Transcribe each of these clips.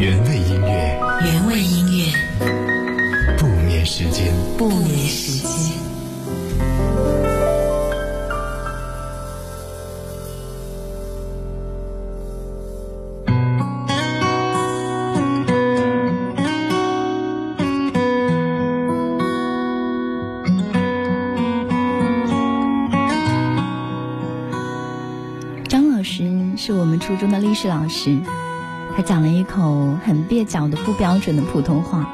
原味音乐，原味音乐，不眠时间，不眠时间。张老师是我们初中的历史老师，他讲了一口很蹩脚的不标准的普通话。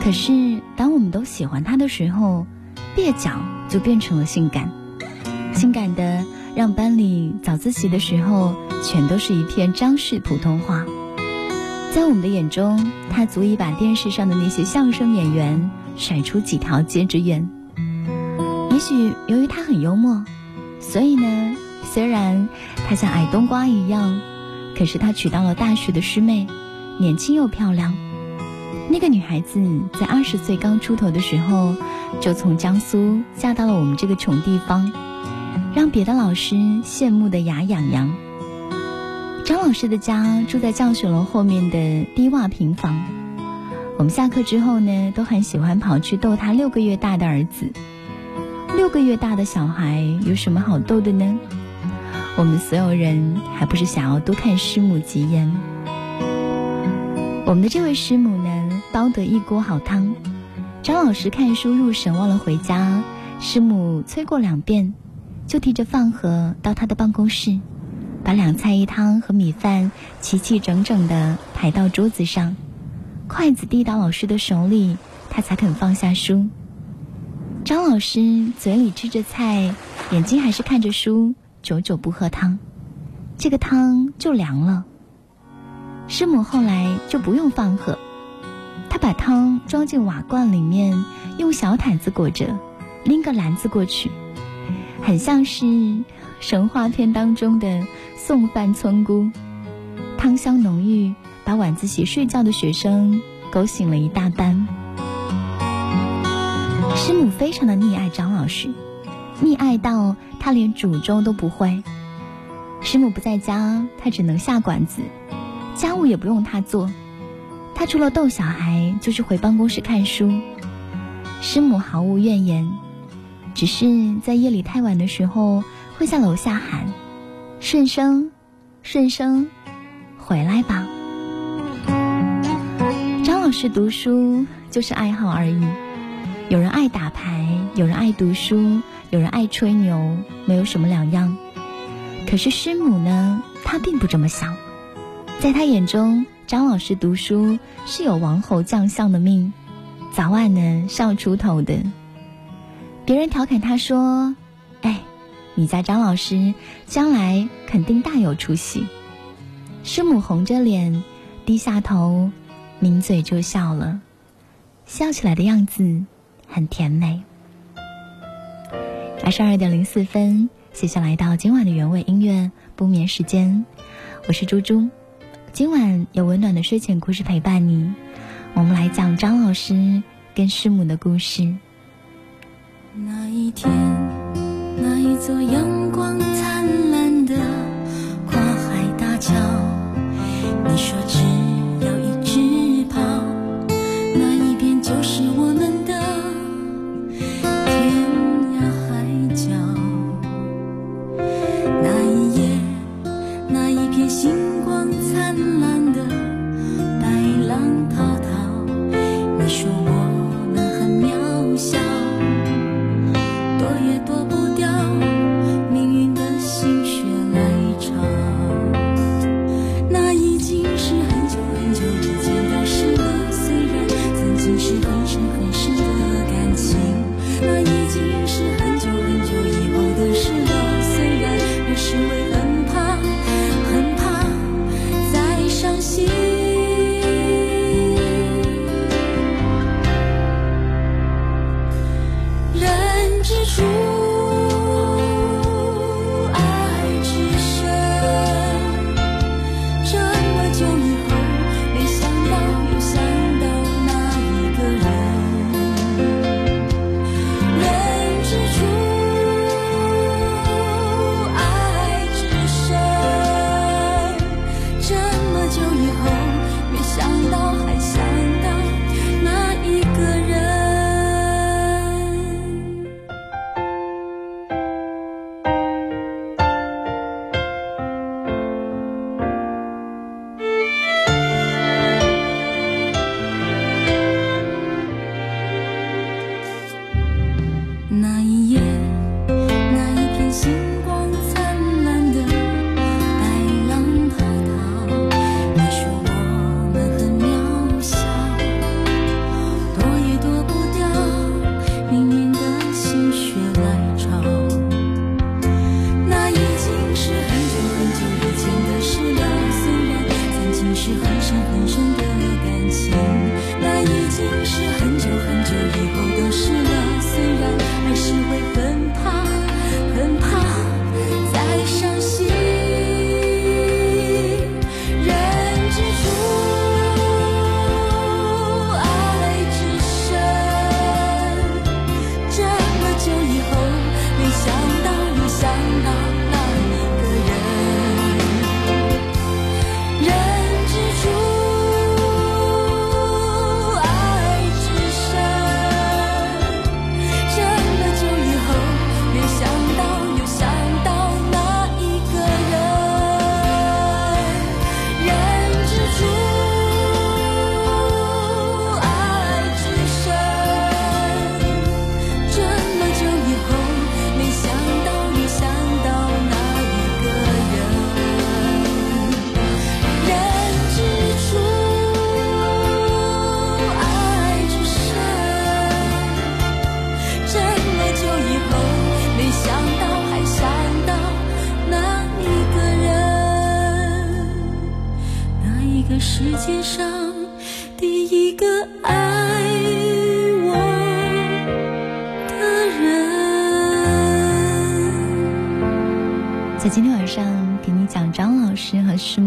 可是当我们都喜欢他的时候，蹩脚就变成了性感，性感的让班里早自习的时候全都是一片张氏普通话。在我们的眼中，他足以把电视上的那些相声演员甩出几条街之远。也许由于他很幽默，所以呢。虽然他像矮冬瓜一样，可是他娶到了大学的师妹，年轻又漂亮。那个女孩子在二十岁刚出头的时候，就从江苏嫁到了我们这个穷地方，让别的老师羡慕的牙痒痒。张老师的家住在教学楼后面的低洼平房，我们下课之后呢，都很喜欢跑去逗他六个月大的儿子。六个月大的小孩有什么好逗的呢？我们所有人还不是想要多看师母几眼？我们的这位师母呢，煲得一锅好汤。张老师看书入神忘了回家，师母催过两遍，就提着饭盒到他的办公室，把两菜一汤和米饭齐齐整整的排到桌子上，筷子递到老师的手里，他才肯放下书。张老师嘴里吃着菜，眼睛还是看着书。久久不喝汤，这个汤就凉了。师母后来就不用饭盒，她把汤装进瓦罐里面，用小毯子裹着，拎个篮子过去，很像是神话片当中的送饭村姑。汤香浓郁，把晚自习睡觉的学生勾醒了一大半。师母非常的溺爱张老师。溺爱到他连煮粥都不会。师母不在家，他只能下馆子，家务也不用他做。他除了逗小孩，就是回办公室看书。师母毫无怨言，只是在夜里太晚的时候，会在楼下喊：“顺生，顺生，回来吧。”张老师读书就是爱好而已。有人爱打牌，有人爱读书。有人爱吹牛，没有什么两样。可是师母呢？她并不这么想。在她眼中，张老师读书是有王侯将相的命，早晚呢是要出头的。别人调侃他说：“哎，你家张老师将来肯定大有出息。”师母红着脸，低下头，抿嘴就笑了，笑起来的样子很甜美。二十二点零四分，接下来到今晚的原味音乐不眠时间，我是猪猪，今晚有温暖的睡前故事陪伴你，我们来讲张老师跟师母的故事。那一天，那一座阳光灿烂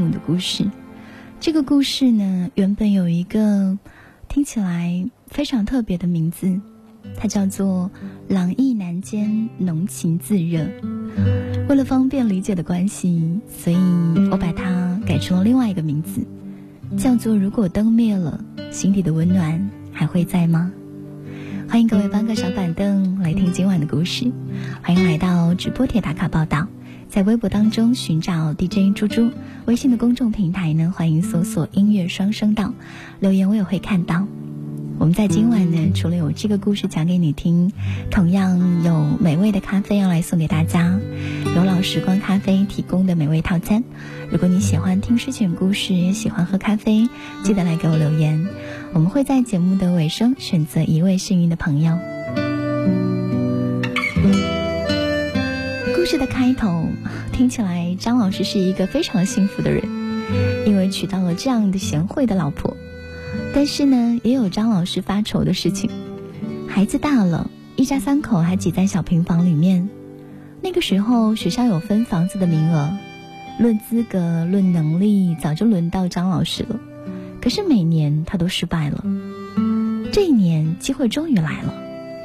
母的故事。这个故事呢，原本有一个听起来非常特别的名字，它叫做《朗意难间浓情自热》。为了方便理解的关系，所以我把它改成了另外一个名字，叫做“如果灯灭了，心底的温暖还会在吗？”欢迎各位搬个小板凳来听今晚的故事，欢迎来到直播铁打卡报道，在微博当中寻找 DJ 猪猪，微信的公众平台呢，欢迎搜索音乐双声道，留言我也会看到。我们在今晚呢，除了有这个故事讲给你听，同样有美味的咖啡要来送给大家，有老时光咖啡提供的美味套餐。如果你喜欢听睡前故事，也喜欢喝咖啡，记得来给我留言，我们会在节目的尾声选择一位幸运的朋友。事的开头听起来，张老师是一个非常幸福的人，因为娶到了这样的贤惠的老婆。但是呢，也有张老师发愁的事情。孩子大了，一家三口还挤在小平房里面。那个时候，学校有分房子的名额，论资格、论能力，早就轮到张老师了。可是每年他都失败了。这一年，机会终于来了，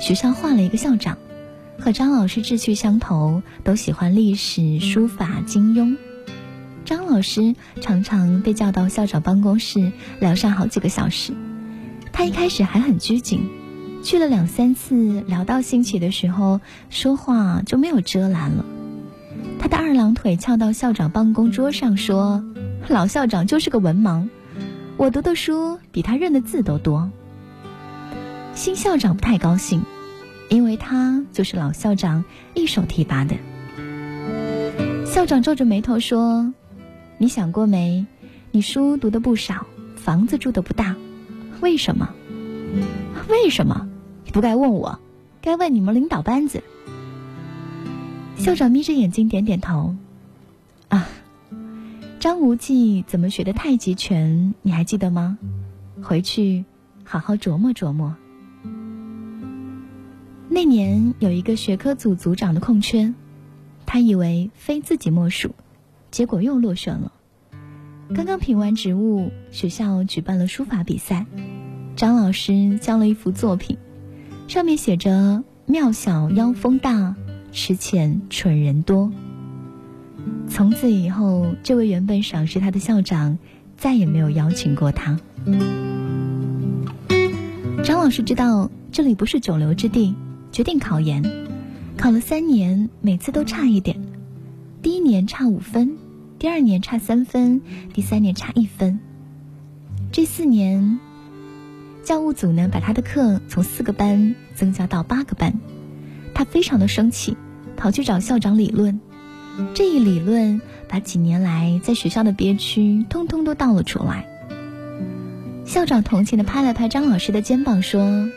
学校换了一个校长，和张老师志趣相投，都喜欢历史、书法、金庸。张老师常常被叫到校长办公室聊上好几个小时，他一开始还很拘谨，去了两三次，聊到兴起的时候，说话就没有遮拦了。他的二郎腿翘到校长办公桌上说：“老校长就是个文盲，我读的书比他认的字都多。”新校长不太高兴，因为他就是老校长一手提拔的。校长皱着眉头说。你想过没？你书读的不少，房子住的不大，为什么？为什么？不该问我，该问你们领导班子。校长眯着眼睛点点头。啊，张无忌怎么学的太极拳？你还记得吗？回去好好琢磨琢磨。那年有一个学科组组长的空缺，他以为非自己莫属。结果又落选了。刚刚评完职务，学校举办了书法比赛，张老师交了一幅作品，上面写着“庙小妖风大，池浅蠢人多”。从此以后，这位原本赏识他的校长再也没有邀请过他。张老师知道这里不是久留之地，决定考研。考了三年，每次都差一点，第一年差五分。第二年差三分，第三年差一分。这四年，教务组呢把他的课从四个班增加到八个班，他非常的生气，跑去找校长理论。这一理论，把几年来在学校的憋屈通通都倒了出来。校长同情的拍了拍张老师的肩膀，说：“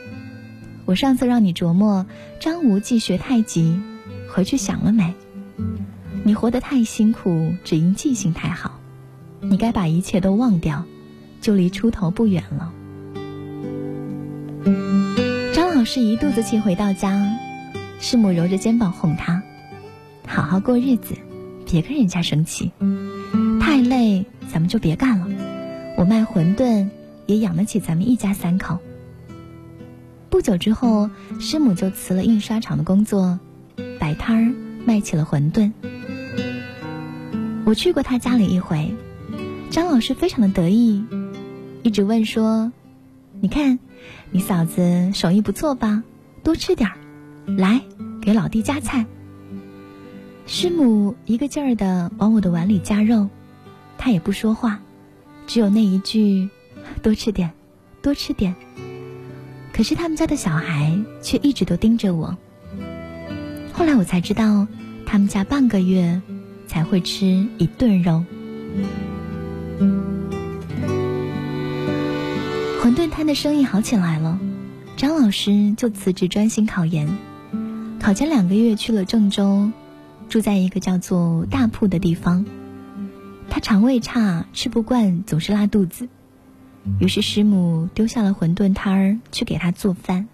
我上次让你琢磨张无忌学太极，回去想了没？”你活得太辛苦，只因记性太好。你该把一切都忘掉，就离出头不远了。张老师一肚子气回到家，师母揉着肩膀哄他：“好好过日子，别跟人家生气。太累，咱们就别干了。我卖馄饨也养得起咱们一家三口。”不久之后，师母就辞了印刷厂的工作，摆摊儿卖起了馄饨。我去过他家里一回，张老师非常的得意，一直问说：“你看，你嫂子手艺不错吧？多吃点儿，来给老弟夹菜。”师母一个劲儿的往我的碗里夹肉，他也不说话，只有那一句：“多吃点，多吃点。”可是他们家的小孩却一直都盯着我。后来我才知道，他们家半个月。才会吃一顿肉。馄饨摊的生意好起来了，张老师就辞职专心考研。考前两个月去了郑州，住在一个叫做大铺的地方。他肠胃差，吃不惯，总是拉肚子，于是师母丢下了馄饨摊儿去给他做饭。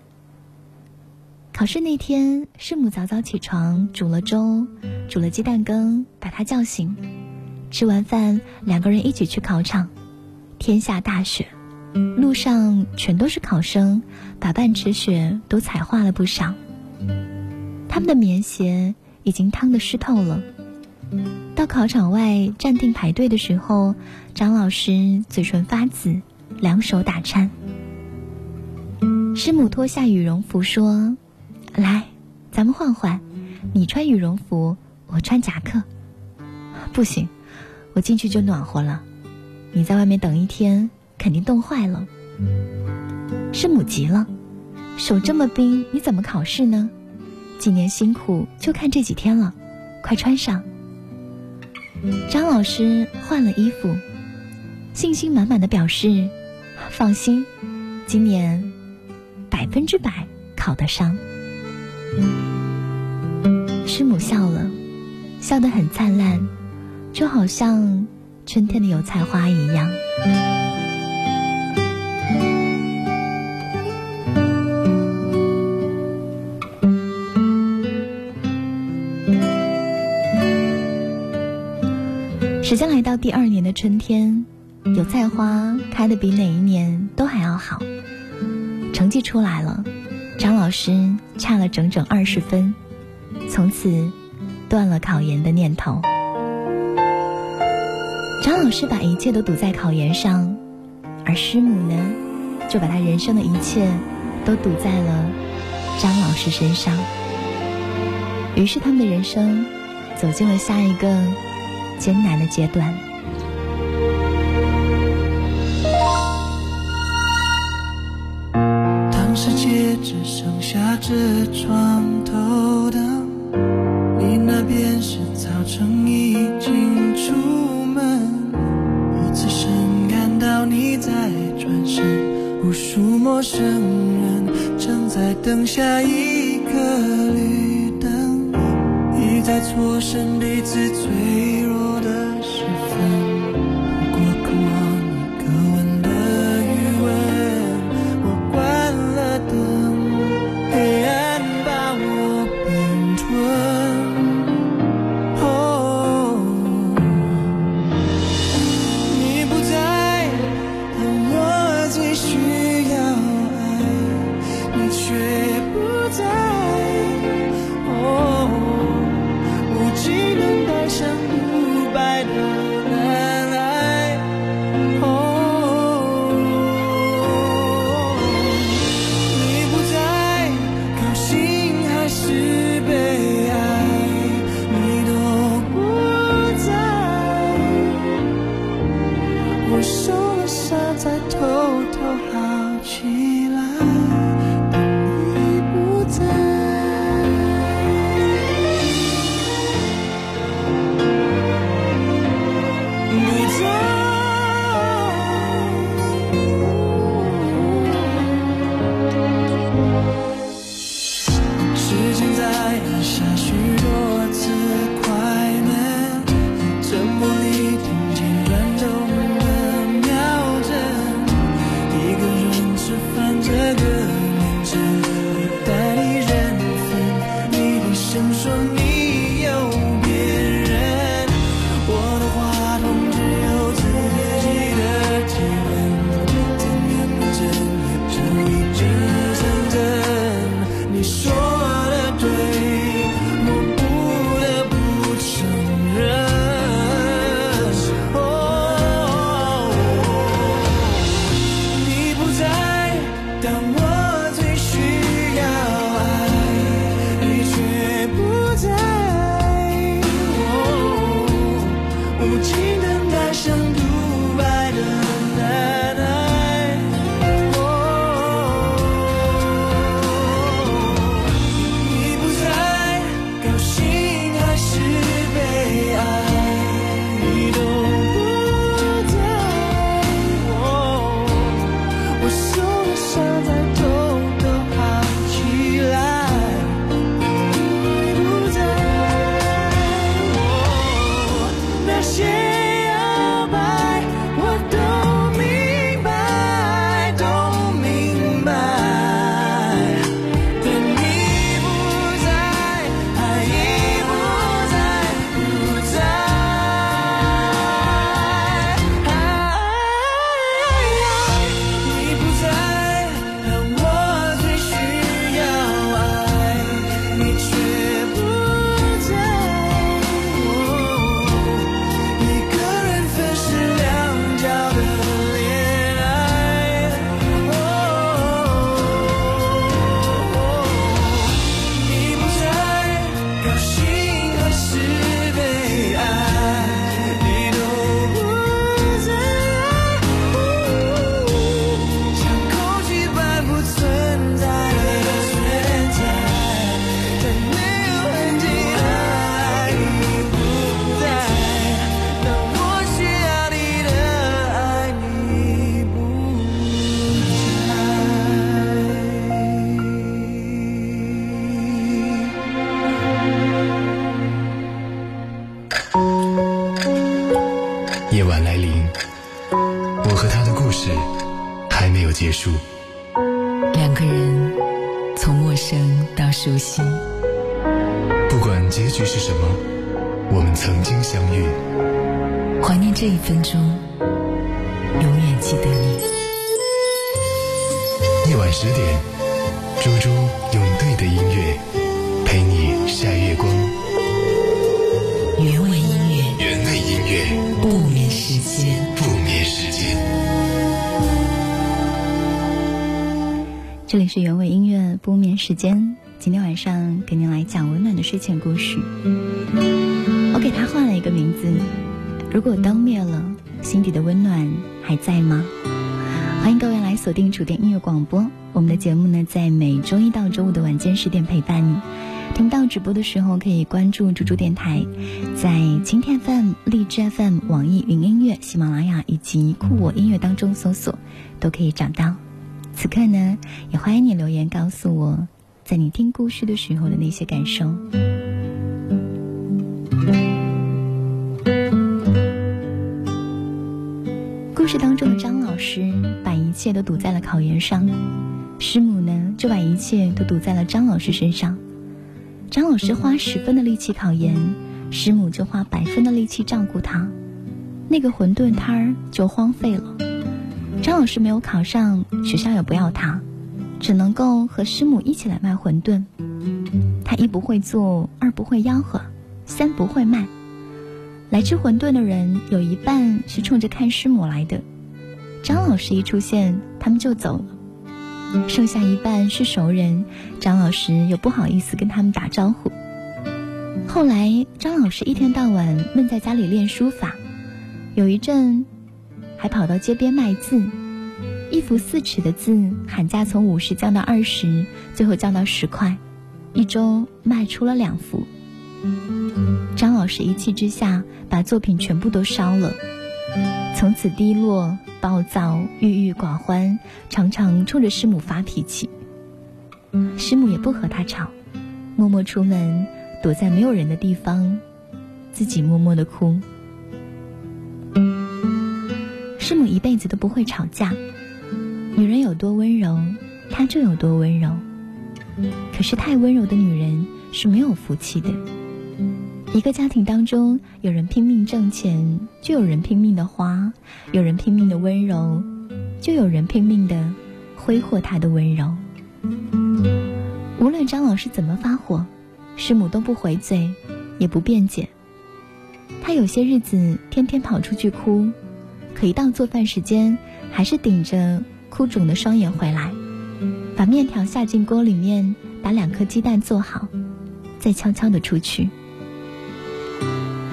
考试那天，师母早早起床，煮了粥，煮了鸡蛋羹，把他叫醒。吃完饭，两个人一起去考场。天下大雪，路上全都是考生，把半池雪都踩化了不少。他们的棉鞋已经烫得湿透了。到考场外站定排队的时候，张老师嘴唇发紫，两手打颤。师母脱下羽绒服说。来，咱们换换，你穿羽绒服，我穿夹克。不行，我进去就暖和了，你在外面等一天，肯定冻坏了。师母急了，手这么冰，你怎么考试呢？几年辛苦就看这几天了，快穿上。张老师换了衣服，信心满满的表示：“放心，今年百分之百考得上。”师母笑了，笑得很灿烂，就好像春天的油菜花一样。时间来到第二年的春天，油菜花开的比哪一年都还要好，成绩出来了。张老师差了整整二十分，从此断了考研的念头。张老师把一切都赌在考研上，而师母呢，就把他人生的一切都赌在了张老师身上。于是他们的人生走进了下一个艰难的阶段。等下一结束。两个人从陌生到熟悉，不管结局是什么，我们曾经相遇。怀念这一分钟，永远记得你。夜晚十点，猪猪用对的音乐陪你晒月光。原味音乐，原味音乐，不眠时间。是原味音乐不眠时间，今天晚上给您来讲温暖的睡前故事。我给它换了一个名字，如果灯灭了，心底的温暖还在吗？欢迎各位来锁定楚电音乐广播，我们的节目呢在每周一到周五的晚间十点陪伴你。听到直播的时候，可以关注猪猪电台，在晴天 FM、荔枝 FM、网易云音乐、喜马拉雅以及酷我音乐当中搜索，都可以找到。此刻呢，也欢迎你留言告诉我，在你听故事的时候的那些感受。故事当中的张老师把一切都赌在了考研上，师母呢就把一切都赌在了张老师身上。张老师花十分的力气考研，师母就花百分的力气照顾他，那个馄饨摊儿就荒废了。张老师没有考上，学校也不要他，只能够和师母一起来卖馄饨。他一不会做，二不会吆喝，三不会卖。来吃馄饨的人有一半是冲着看师母来的，张老师一出现，他们就走了。剩下一半是熟人，张老师又不好意思跟他们打招呼。后来，张老师一天到晚闷在家里练书法，有一阵还跑到街边卖字，一幅四尺的字，喊价从五十降到二十，最后降到十块，一周卖出了两幅。张老师一气之下，把作品全部都烧了，从此低落、暴躁、郁郁寡欢，常常冲着师母发脾气。师母也不和他吵，默默出门，躲在没有人的地方，自己默默的哭。师母一辈子都不会吵架，女人有多温柔，她就有多温柔。可是太温柔的女人是没有福气的。一个家庭当中，有人拼命挣钱，就有人拼命的花；有人拼命的温柔，就有人拼命的挥霍他的温柔。无论张老师怎么发火，师母都不回嘴，也不辩解。他有些日子天天跑出去哭，可一到做饭时间，还是顶着哭肿的双眼回来，把面条下进锅里面，把两颗鸡蛋做好，再悄悄的出去。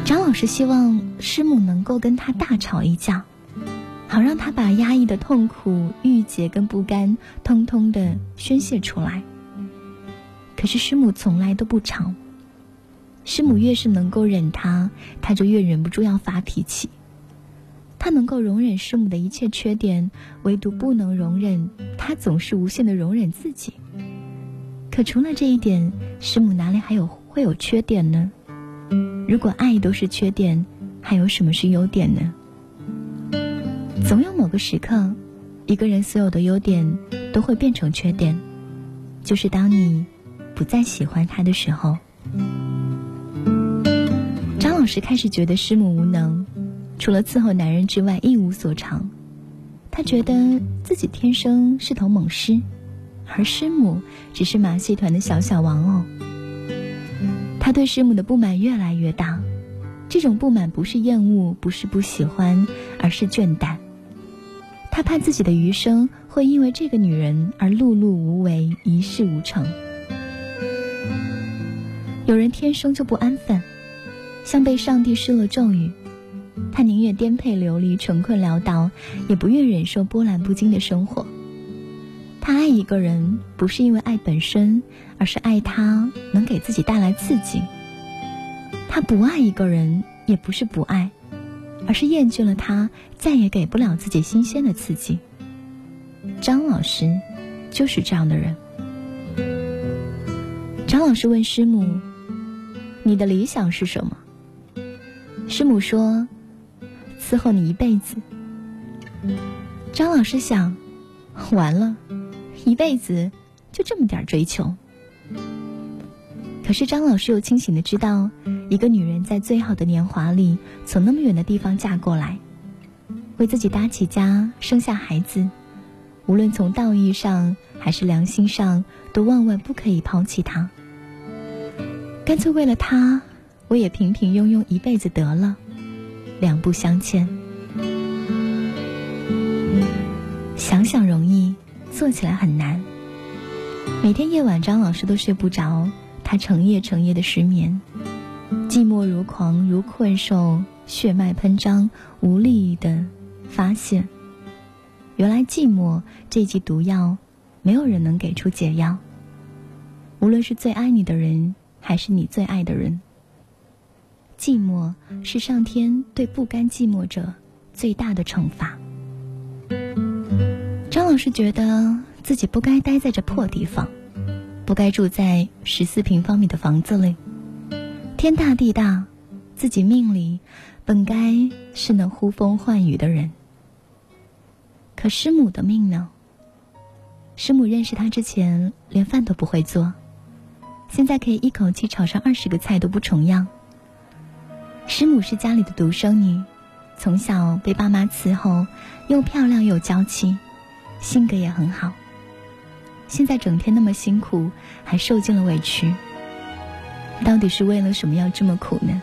张老师希望师母能够跟他大吵一架，好让他把压抑的痛苦、郁结跟不甘，通通的宣泄出来。可是师母从来都不吵，师母越是能够忍他，他就越忍不住要发脾气。他能够容忍师母的一切缺点，唯独不能容忍他总是无限的容忍自己。可除了这一点，师母哪里还有会有缺点呢？如果爱都是缺点，还有什么是优点呢？总有某个时刻，一个人所有的优点都会变成缺点，就是当你不再喜欢他的时候。张老师开始觉得师母无能，除了伺候男人之外一无所长。他觉得自己天生是头猛狮，而师母只是马戏团的小小玩偶。他对师母的不满越来越大，这种不满不是厌恶，不是不喜欢，而是倦怠。他怕自己的余生会因为这个女人而碌碌无为，一事无成。有人天生就不安分，像被上帝施了咒语，他宁愿颠沛流离、穷困潦倒，也不愿忍受波澜不惊的生活。他爱一个人，不是因为爱本身，而是爱他能给自己带来刺激。他不爱一个人，也不是不爱，而是厌倦了他再也给不了自己新鲜的刺激。张老师就是这样的人。张老师问师母：“你的理想是什么？”师母说：“伺候你一辈子。张老师想，完了，一辈子就这么点追求。可是张老师又清醒的知道，一个女人在最好的年华里，从那么远的地方嫁过来，为自己搭起家，生下孩子，无论从道义上还是良心上，都万万不可以抛弃他。干脆为了他，我也平平庸庸一辈子得了，两不相欠。想想容易，做起来很难。每天夜晚，张老师都睡不着。他成夜成夜的失眠，寂寞如狂如困兽，血脉喷张，无力的发现。原来寂寞这剂毒药，没有人能给出解药。无论是最爱你的人，还是你最爱的人，寂寞是上天对不甘寂寞者最大的惩罚。张老师觉得自己不该待在这破地方。不该住在十四平方米的房子里。天大地大，自己命里本该是能呼风唤雨的人。可师母的命呢？师母认识他之前连饭都不会做，现在可以一口气炒上二十个菜都不重样。师母是家里的独生女，从小被爸妈伺候，又漂亮又娇气，性格也很好。现在整天那么辛苦，还受尽了委屈，到底是为了什么要这么苦呢？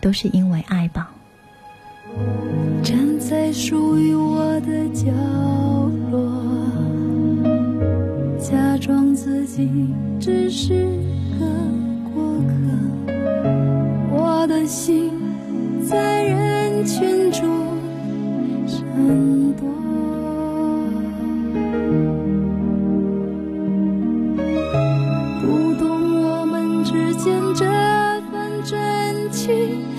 都是因为爱吧。站在属于我的角落，假装自己只是个过客，我的心在人群中闪躲。不懂我们之间这份真情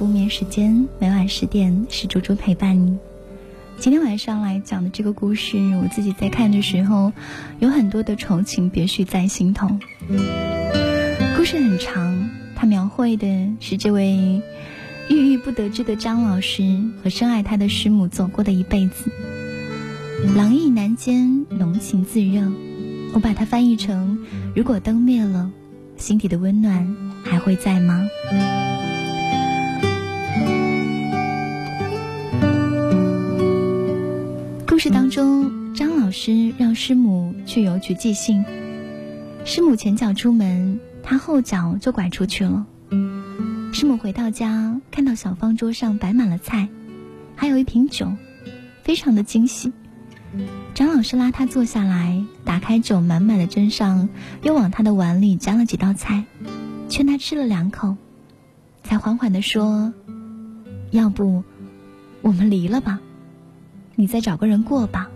不眠时间，每晚十点是猪猪陪伴你。今天晚上来讲的这个故事，我自己在看的时候，有很多的愁情别绪在心头。故事很长，它描绘的是这位郁郁不得志的张老师和深爱他的师母走过的一辈子。郎意难兼，浓情自热。我把它翻译成：如果灯灭了，心底的温暖还会在吗？事当中，张老师让师母去邮局寄信，师母前脚出门，他后脚就拐出去了。师母回到家，看到小方桌上摆满了菜，还有一瓶酒，非常的惊喜。张老师拉他坐下来，打开酒满满的斟上，又往他的碗里夹了几道菜，劝他吃了两口，才缓缓地说：“要不，我们离了吧，你再找个人过吧。”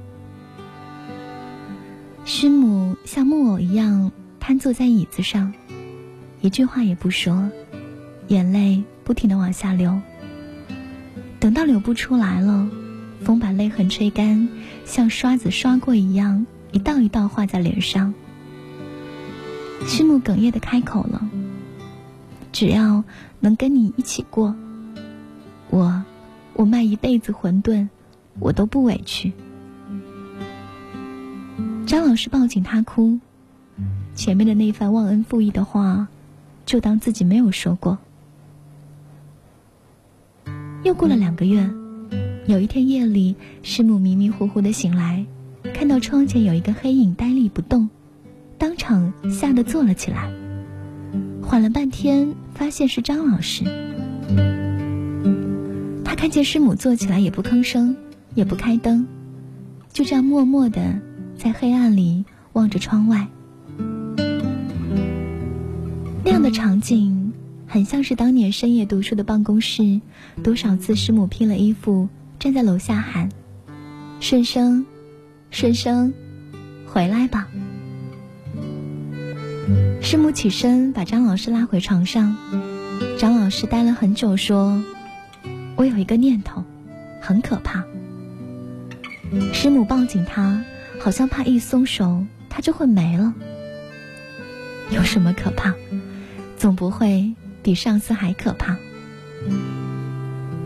师母像木偶一样瘫坐在椅子上，一句话也不说，眼泪不停地往下流。等到流不出来了。风把泪痕吹干，像刷子刷过一样，一道一道画在脸上。师母哽咽的开口了：“只要能跟你一起过，我，我卖一辈子馄饨，我都不委屈。”张老师抱紧他哭，前面的那番忘恩负义的话，就当自己没有说过。又过了两个月。有一天夜里，师母迷迷糊糊的醒来，看到窗前有一个黑影呆立不动，当场吓得坐了起来。缓了半天，发现是张老师。他看见师母坐起来，也不吭声，也不开灯，就这样默默的在黑暗里望着窗外。那样的场景，很像是当年深夜读书的办公室，多少次师母披了衣服。站在楼下喊：“顺生，顺生，回来吧！”师母起身把张老师拉回床上。张老师呆了很久，说：“我有一个念头，很可怕。”师母抱紧他，好像怕一松手他就会没了。有什么可怕？总不会比上次还可怕。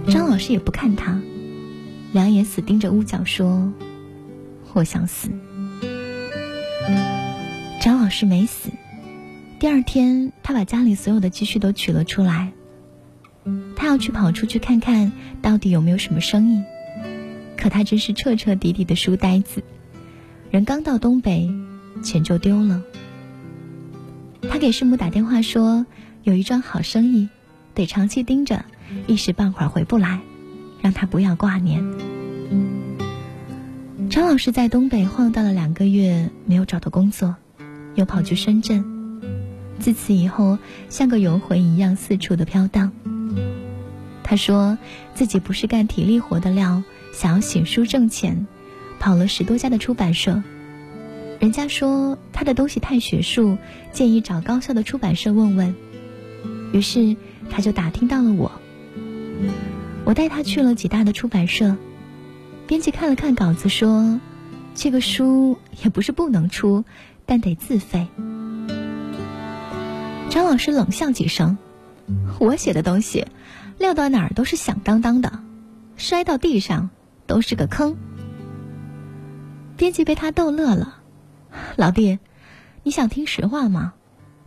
张老师也不看他。两眼死盯着屋角，说：“我想死。”张老师没死。第二天，他把家里所有的积蓄都取了出来。他要去跑出去看看到底有没有什么生意。可他真是彻彻底底的书呆子，人刚到东北，钱就丢了。他给师母打电话说，有一桩好生意，得长期盯着，一时半会儿回不来。让他不要挂念。张老师在东北晃荡了两个月，没有找到工作，又跑去深圳。自此以后，像个游魂一样四处的飘荡。他说自己不是干体力活的料，想要写书挣钱，跑了十多家的出版社。人家说他的东西太学术，建议找高校的出版社问问。于是他就打听到了我。我带他去了几大的出版社，编辑看了看稿子，说：“这个书也不是不能出，但得自费。”张老师冷笑几声：“我写的东西，撂到哪儿都是响当当的，摔到地上都是个坑。”编辑被他逗乐了：“老弟，你想听实话吗？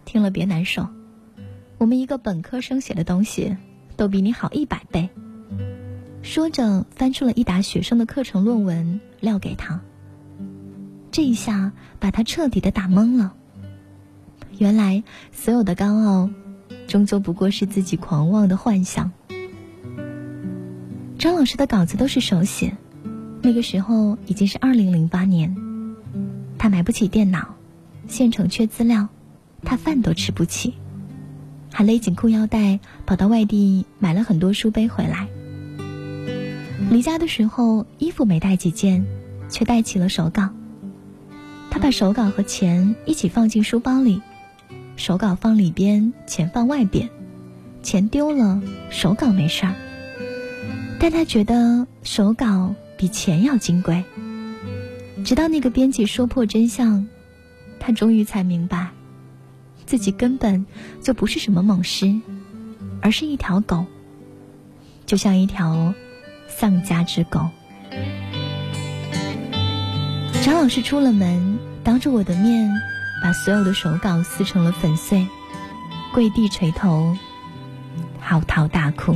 听了别难受。我们一个本科生写的东西，都比你好一百倍。”说着，翻出了一沓学生的课程论文，撂给他。这一下把他彻底的打懵了。原来，所有的高傲，终究不过是自己狂妄的幻想。张老师的稿子都是手写，那个时候已经是二零零八年，他买不起电脑，县城缺资料，他饭都吃不起，还勒紧裤腰带跑到外地买了很多书背回来。离家的时候，衣服没带几件，却带起了手稿。他把手稿和钱一起放进书包里，手稿放里边，钱放外边。钱丢了，手稿没事儿；但他觉得手稿比钱要金贵。直到那个编辑说破真相，他终于才明白，自己根本就不是什么猛狮，而是一条狗，就像一条丧家之狗。张老师出了门，当着我的面，把所有的手稿撕成了粉碎，跪地垂头，嚎啕大哭。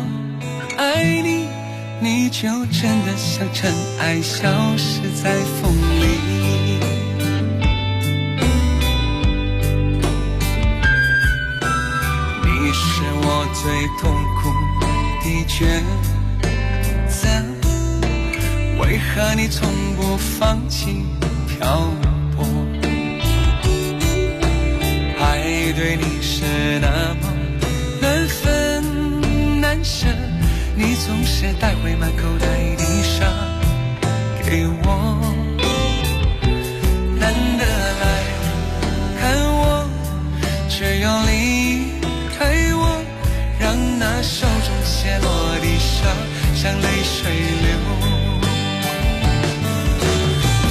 就真的像尘埃，消失在风里。你是我最痛苦的抉择，为何你从不放弃漂泊？爱对你是那么难分难舍，你总是带回满口袋的沙给我，难得来看我，却又离开我，让那手中泻落的沙像泪水流。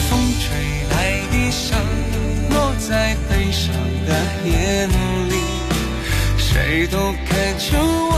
风吹来的沙落在悲伤的眼里，谁都看出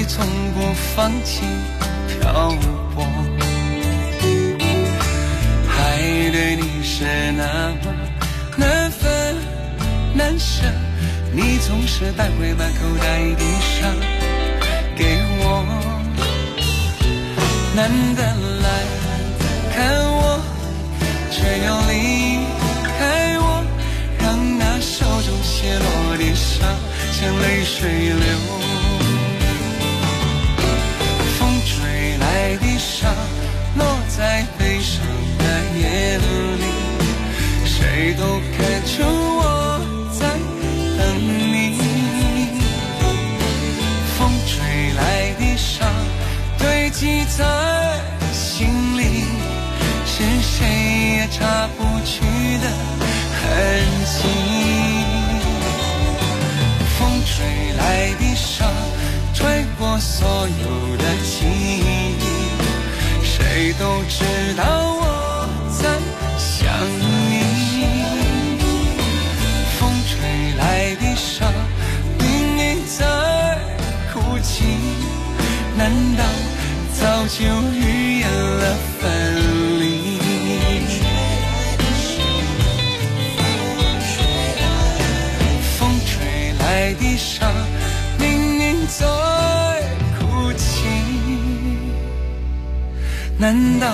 你从不放弃漂泊？爱对你是那么难分难舍，你总是带回满口袋的沙给我，难得来看我，却又离开我，让那手中泻落的沙像泪水流。都知道我在想你。风吹来的砂，明明在哭泣，难道早就预难道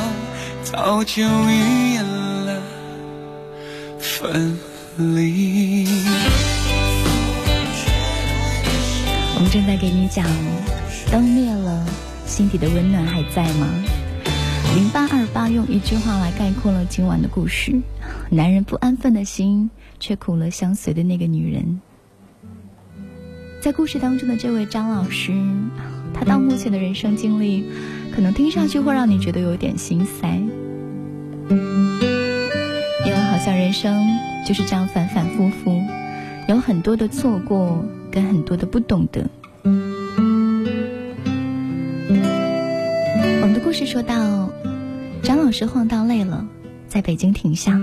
早就预言了分离？我们正在给你讲，灯灭了，心底的温暖还在吗？零八二八用一句话来概括了今晚的故事：男人不安分的心，却苦了相随的那个女人。在故事当中的这位张老师，他到目前的人生经历，可能听上去会让你觉得有点心塞，因为好像人生就是这样反反复复，有很多的错过跟很多的不懂得。我们的故事说到，张老师晃到累了，在北京停下，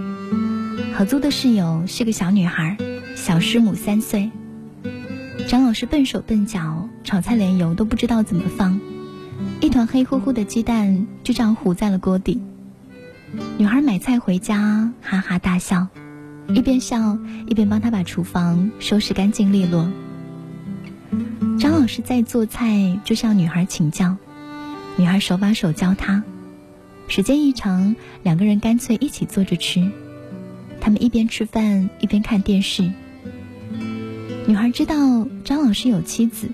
合租的室友是个小女孩，小师母三岁。张老师笨手笨脚，炒菜连油都不知道怎么放，一团黑乎乎的鸡蛋就这样糊在了锅底。女孩买菜回家，哈哈大笑，一边笑一边帮他把厨房收拾干净利落。张老师在做菜，就向女孩请教，女孩手把手教他。时间一长，两个人干脆一起做着吃。他们一边吃饭一边看电视。女孩知道张老师有妻子，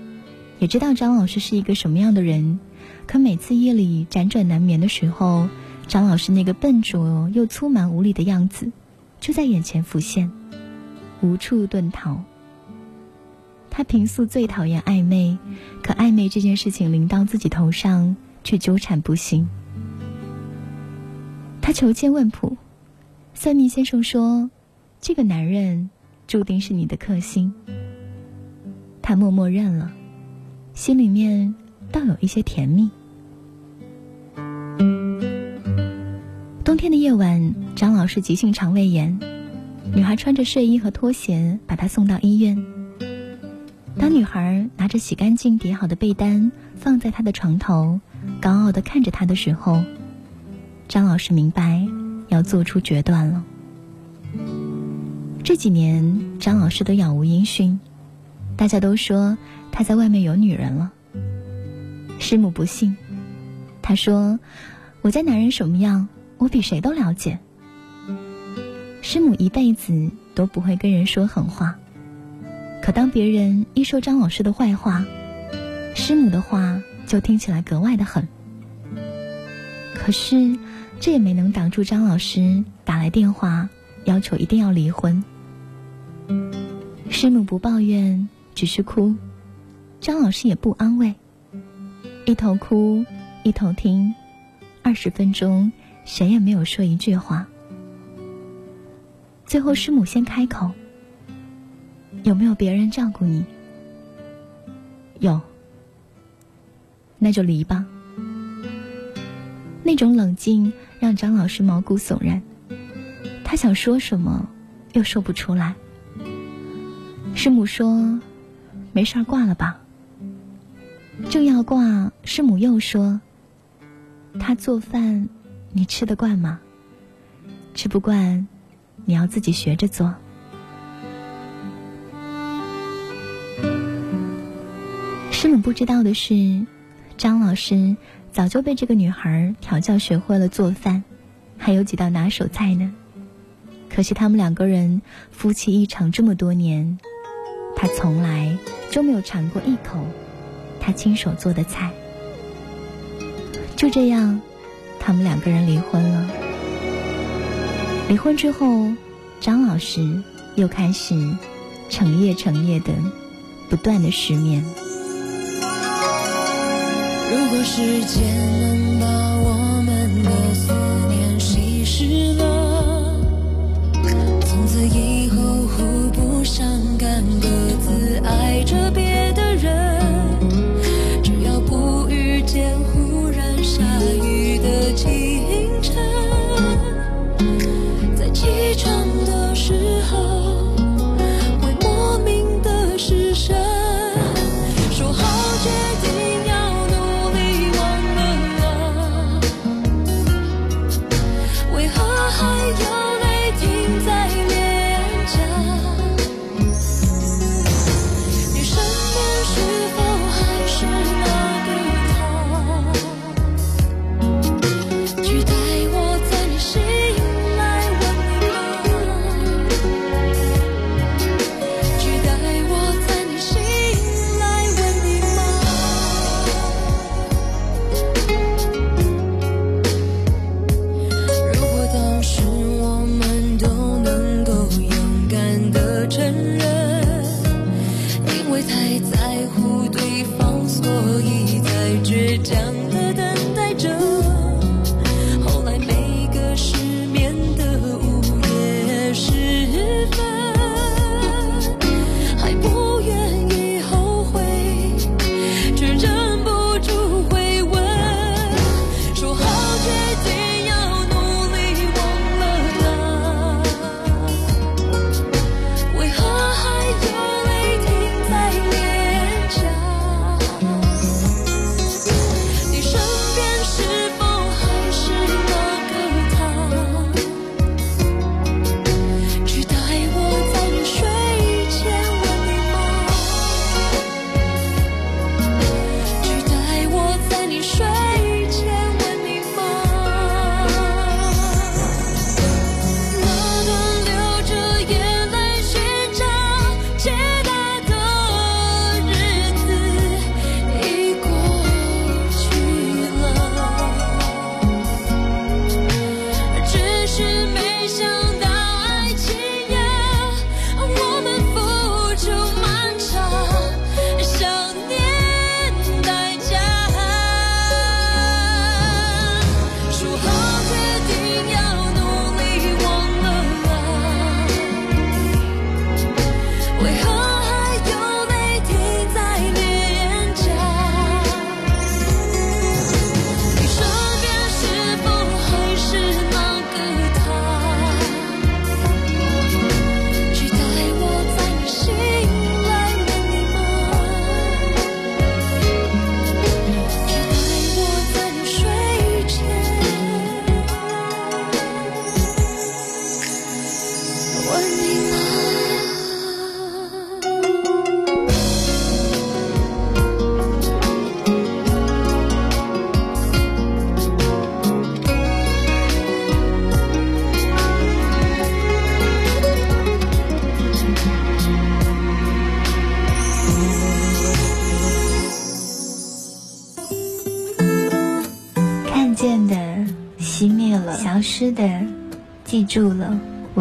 也知道张老师是一个什么样的人，可每次夜里辗转难眠的时候，张老师那个笨拙又粗蛮无礼的样子，就在眼前浮现，无处遁逃。他平素最讨厌暧昧，可暧昧这件事情临到自己头上，却纠缠不清。他求签问卜，算命先生说，这个男人注定是你的克星。他默默认了，心里面倒有一些甜蜜。冬天的夜晚，张老师急性肠胃炎，女孩穿着睡衣和拖鞋把他送到医院。当女孩拿着洗干净叠好的被单放在他的床头，高傲的看着他的时候，张老师明白要做出决断了。这几年，张老师都杳无音讯。大家都说他在外面有女人了。师母不信，他说：“我家男人什么样，我比谁都了解。”师母一辈子都不会跟人说狠话，可当别人一说张老师的坏话，师母的话就听起来格外的狠。可是这也没能挡住张老师打来电话，要求一定要离婚。师母不抱怨。只是哭，张老师也不安慰，一头哭一头听，二十分钟谁也没有说一句话。最后师母先开口：“有没有别人照顾你？”“有。”“那就离吧。”那种冷静让张老师毛骨悚然，他想说什么又说不出来。师母说。没事儿，挂了吧。正要挂，师母又说：“他做饭，你吃得惯吗？吃不惯，你要自己学着做。”师母不知道的是，张老师早就被这个女孩调教学会了做饭，还有几道拿手菜呢。可惜他们两个人夫妻一场这么多年。他从来就没有尝过一口他亲手做的菜。就这样，他们两个人离婚了。离婚之后，张老师又开始成夜成夜的不断的失眠。如果时间能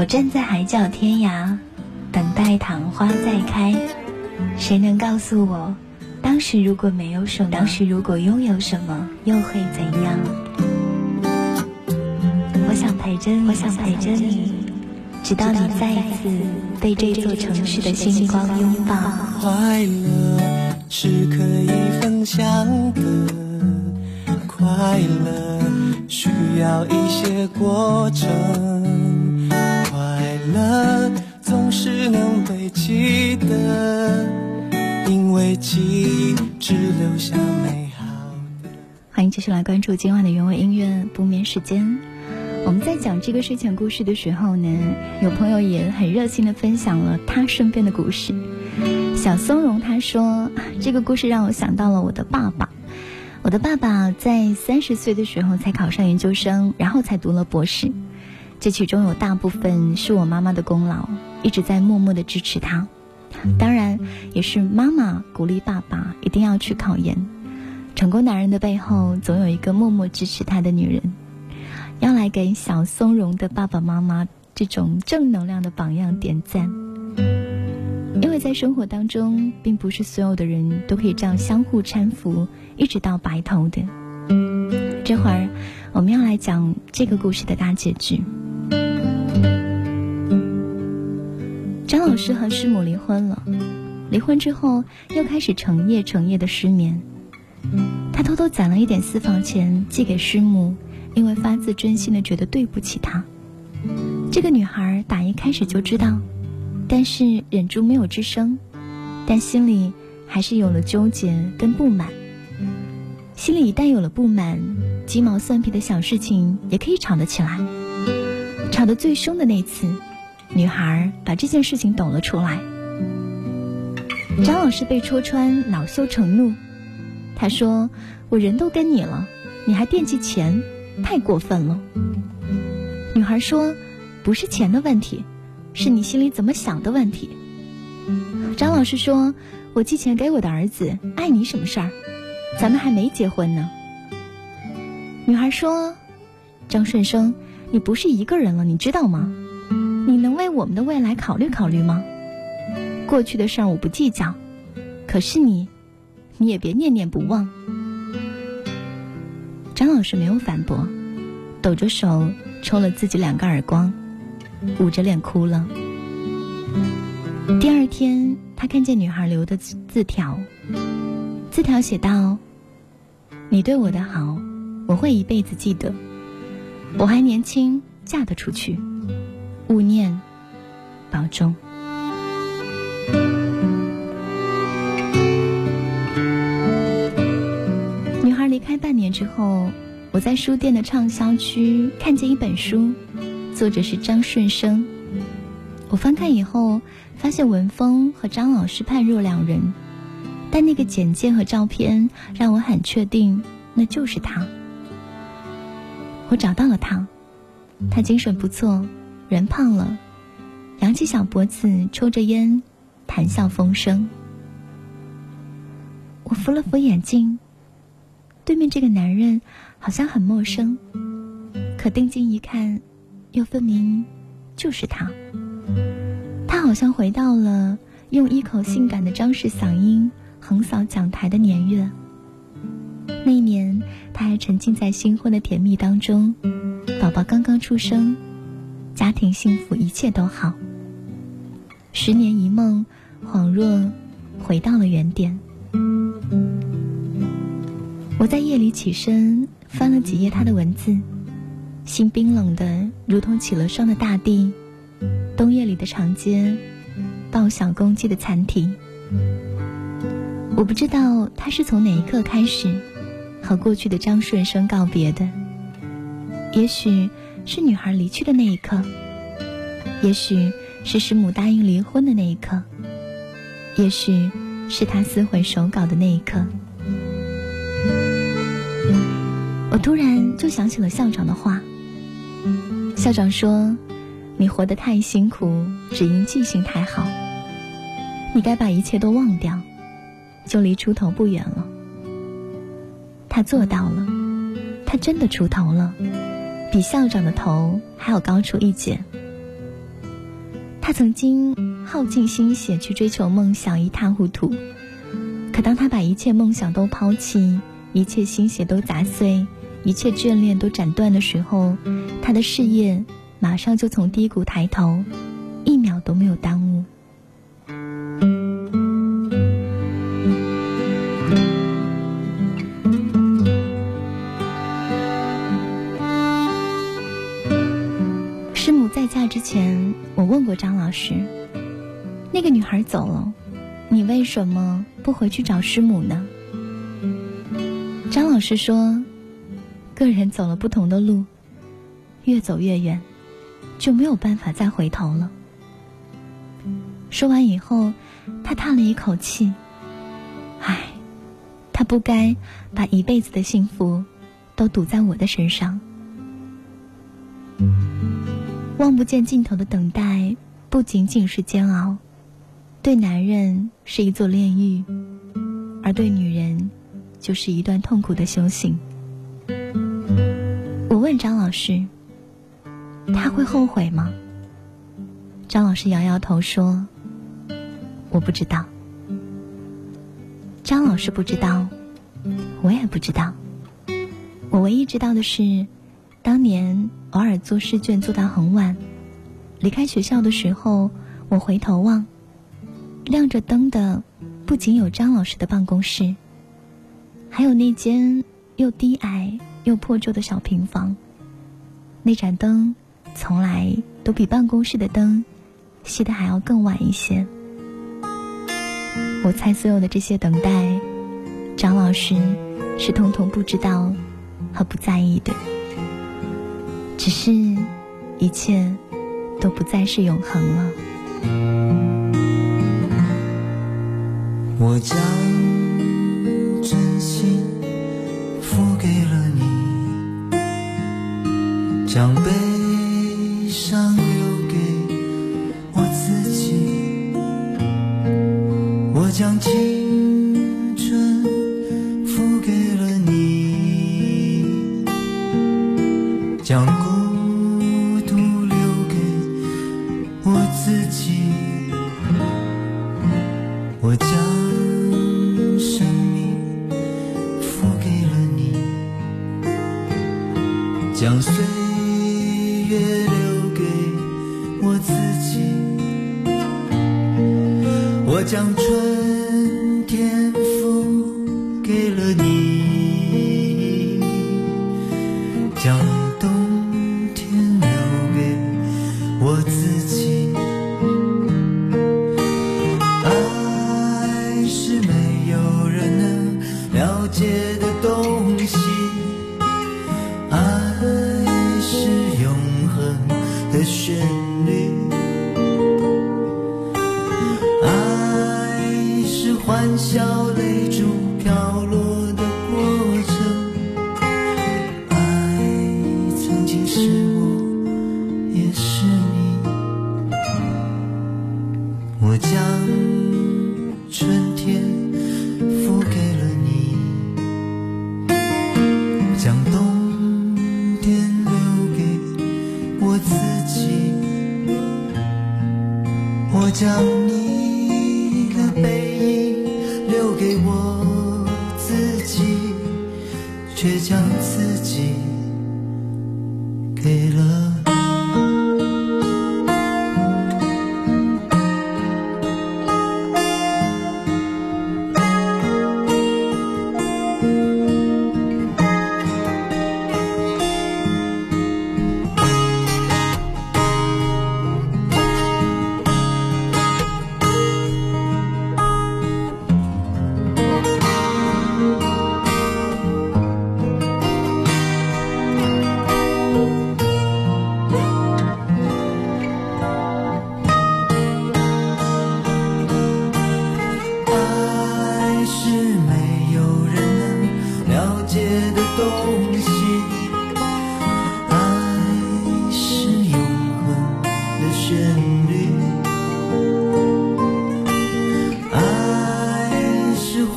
站在海角天涯，等待昙花再开。谁能告诉我，当时如果没有什么，当时如果拥有什么，又会怎样？我想陪着你，我想陪着你，直到你再一次被这座城市的星光拥抱。快乐是可以分享的，快乐需要一些过程，总是能被记得，因为记忆只留下美好的。欢迎继续来关注今晚的原味音乐不眠时间。我们在讲这个睡前故事的时候呢，有朋友也很热心的分享了他身边的故事。小松茸他说，这个故事让我想到了我的爸爸。我的爸爸在三十岁的时候才考上研究生，然后才读了博士。这其中有大部分是我妈妈的功劳，一直在默默的支持他。当然，也是妈妈鼓励爸爸一定要去考研。成功男人的背后，总有一个默默支持他的女人。要来给小松茸的爸爸妈妈这种正能量的榜样点赞，因为在生活当中，并不是所有的人都可以这样相互搀扶，一直到白头的。这会儿，我们要来讲这个故事的大结局。张老师和师母离婚了，离婚之后又开始成夜成夜的失眠。他偷偷攒了一点私房钱寄给师母。因为发自真心的觉得对不起她，这个女孩打一开始就知道，但是忍住没有吱声，但心里还是有了纠结跟不满。心里一旦有了不满，鸡毛蒜皮的小事情也可以吵得起来。吵得最凶的那次，女孩把这件事情抖了出来。张老师被戳穿，恼羞成怒，他说：“我人都跟你了，你还惦记钱？”太过分了，女孩说：“不是钱的问题，是你心里怎么想的问题。”张老师说：“我寄钱给我的儿子，碍你什么事儿？咱们还没结婚呢。”女孩说：“张顺生，你不是一个人了，你知道吗？你能为我们的未来考虑考虑吗？过去的事儿我不计较，可是你，你也别念念不忘。”张老师没有反驳，抖着手抽了自己两个耳光，捂着脸哭了。第二天，他看见女孩留的字字条，字条写道：“你对我的好，我会一辈子记得。我还年轻，嫁得出去，勿念，保重。”女孩离开半年之后，我在书店的畅销区看见一本书，作者是张顺生。我翻看以后，发现文峰和张老师判若两人，但那个简介和照片让我很确定那就是他。我找到了他，他精神不错，人胖了，扬起小脖子抽着烟，谈笑风生。我扶了扶眼镜。对面这个男人好像很陌生，可定睛一看，又分明就是他。他好像回到了用一口性感的张氏嗓音横扫讲台的年月。那一年，他还沉浸在新婚的甜蜜当中，宝宝刚刚出生，家庭幸福，一切都好。十年一梦，恍若回到了原点。我在夜里起身，翻了几页他的文字，心冰冷的如同起了霜的大地，冬夜里的长街，报晓公鸡的残体。我不知道他是从哪一刻开始和过去的张顺生告别的，也许是女孩离去的那一刻，也许是师母答应离婚的那一刻，也许是他撕毁手稿的那一刻。我突然就想起了校长的话。校长说：“你活得太辛苦，只因记性太好。你该把一切都忘掉，就离出头不远了。”他做到了，他真的出头了，比校长的头还要高出一截。他曾经耗尽心血去追求梦想，一塌糊涂。可当他把一切梦想都抛弃，一切心血都砸碎，一切眷恋都斩断的时候，他的事业马上就从低谷抬头，一秒都没有耽。问过张老师：“那个女孩走了，你为什么不回去找师母呢？”张老师说：“个人走了不同的路，越走越远，就没有办法再回头了。”说完以后，他叹了一口气：“唉，他不该把一辈子的幸福都赌在我的身上。”望不见尽头的等待，不仅仅是煎熬，对男人是一座炼狱，而对女人，就是一段痛苦的修行。我问张老师：“他会后悔吗？”张老师摇摇头说：“我不知道。”张老师不知道，我也不知道。我唯一知道的是，当年。偶尔做试卷做到很晚，离开学校的时候，我回头望，亮着灯的不仅有张老师的办公室，还有那间又低矮又破旧的小平房。那盏灯从来都比办公室的灯熄的还要更晚一些。我猜所有的这些等待，张老师是通通不知道和不在意的。只是，一切都不再是永恒了。我将真心付给了你，将悲伤留给我自己。我将青春付给了你，将乡村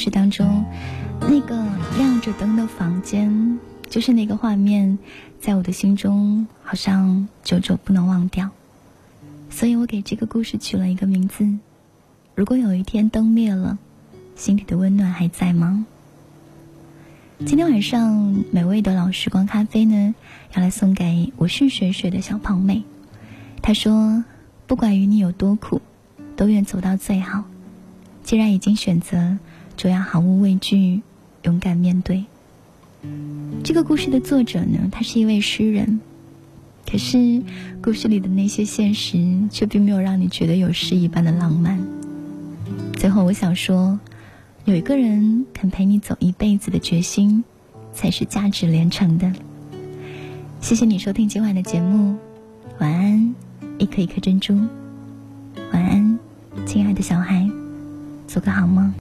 事当中，那个亮着灯的房间，就是那个画面，在我的心中好像久久不能忘掉。所以我给这个故事取了一个名字：如果有一天灯灭了，心里的温暖还在吗？今天晚上美味的老时光咖啡呢，要来送给我是水水的小胖妹。她说：“不管与你有多苦，都愿走到最好。既然已经选择，就要毫无畏惧，勇敢面对。”这个故事的作者呢，他是一位诗人，可是故事里的那些现实却并没有让你觉得有诗一般的浪漫。最后，我想说。有一个人肯陪你走一辈子的决心，才是价值连城的。谢谢你收听今晚的节目，晚安，一颗一颗珍珠，晚安，亲爱的小孩，做个好梦。